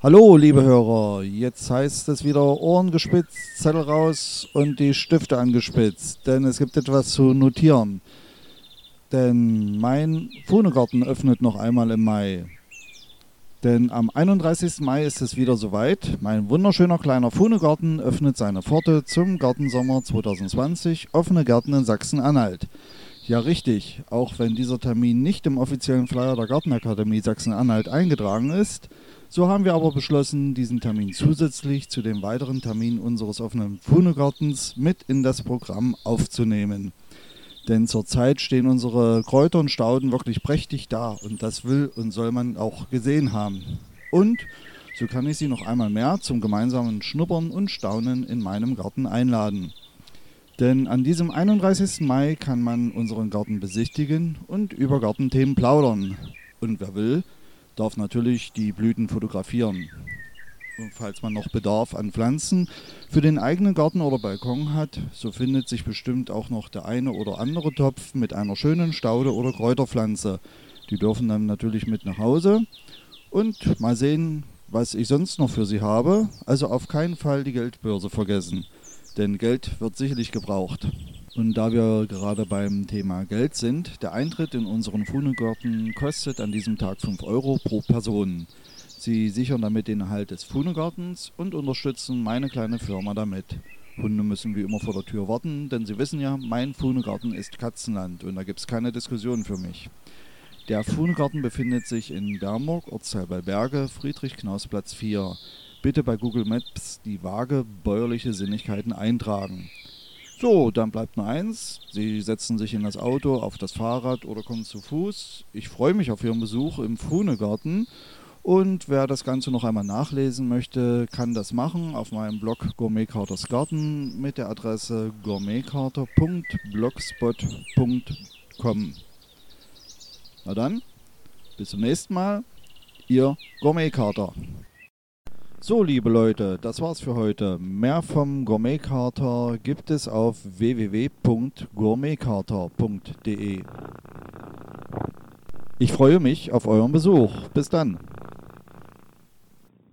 Hallo, liebe Hörer, jetzt heißt es wieder Ohren gespitzt, Zettel raus und die Stifte angespitzt, denn es gibt etwas zu notieren. Denn mein Fuhnegarten öffnet noch einmal im Mai. Denn am 31. Mai ist es wieder soweit. Mein wunderschöner kleiner Fuhnegarten öffnet seine Pforte zum Gartensommer 2020, offene Gärten in Sachsen-Anhalt. Ja, richtig, auch wenn dieser Termin nicht im offiziellen Flyer der Gartenakademie Sachsen-Anhalt eingetragen ist, so haben wir aber beschlossen, diesen Termin zusätzlich zu den weiteren Terminen unseres offenen Fuhnegartens mit in das Programm aufzunehmen. Denn zurzeit stehen unsere Kräuter und Stauden wirklich prächtig da und das will und soll man auch gesehen haben. Und so kann ich Sie noch einmal mehr zum gemeinsamen Schnuppern und Staunen in meinem Garten einladen. Denn an diesem 31. Mai kann man unseren Garten besichtigen und über Gartenthemen plaudern. Und wer will, darf natürlich die Blüten fotografieren. Und falls man noch Bedarf an Pflanzen für den eigenen Garten oder Balkon hat, so findet sich bestimmt auch noch der eine oder andere Topf mit einer schönen Staude oder Kräuterpflanze. Die dürfen dann natürlich mit nach Hause und mal sehen, was ich sonst noch für sie habe. Also auf keinen Fall die Geldbörse vergessen, denn Geld wird sicherlich gebraucht. Und da wir gerade beim Thema Geld sind, der Eintritt in unseren Fuhnegarten kostet an diesem Tag 5 Euro pro Person. Sie sichern damit den Erhalt des Fuhnegartens und unterstützen meine kleine Firma damit. Hunde müssen wie immer vor der Tür warten, denn sie wissen ja, mein Fuhnegarten ist Katzenland und da gibt es keine Diskussion für mich. Der Fuhnegarten befindet sich in Bernburg, Ortsteil bei Berge, Friedrich-Knaus-Platz 4. Bitte bei Google Maps die vage bäuerliche Sinnigkeiten eintragen. So, dann bleibt nur eins. Sie setzen sich in das Auto, auf das Fahrrad oder kommen zu Fuß. Ich freue mich auf Ihren Besuch im Fuhnegarten und wer das Ganze noch einmal nachlesen möchte, kann das machen auf meinem Blog Gourmetkarters Garten mit der Adresse gourmetkarter.blogspot.com. Na dann, bis zum nächsten Mal, Ihr Gourmetkater. So, liebe Leute, das war's für heute. Mehr vom Gourmetkater gibt es auf www.gourmetkater.de. Ich freue mich auf euren Besuch. Bis dann.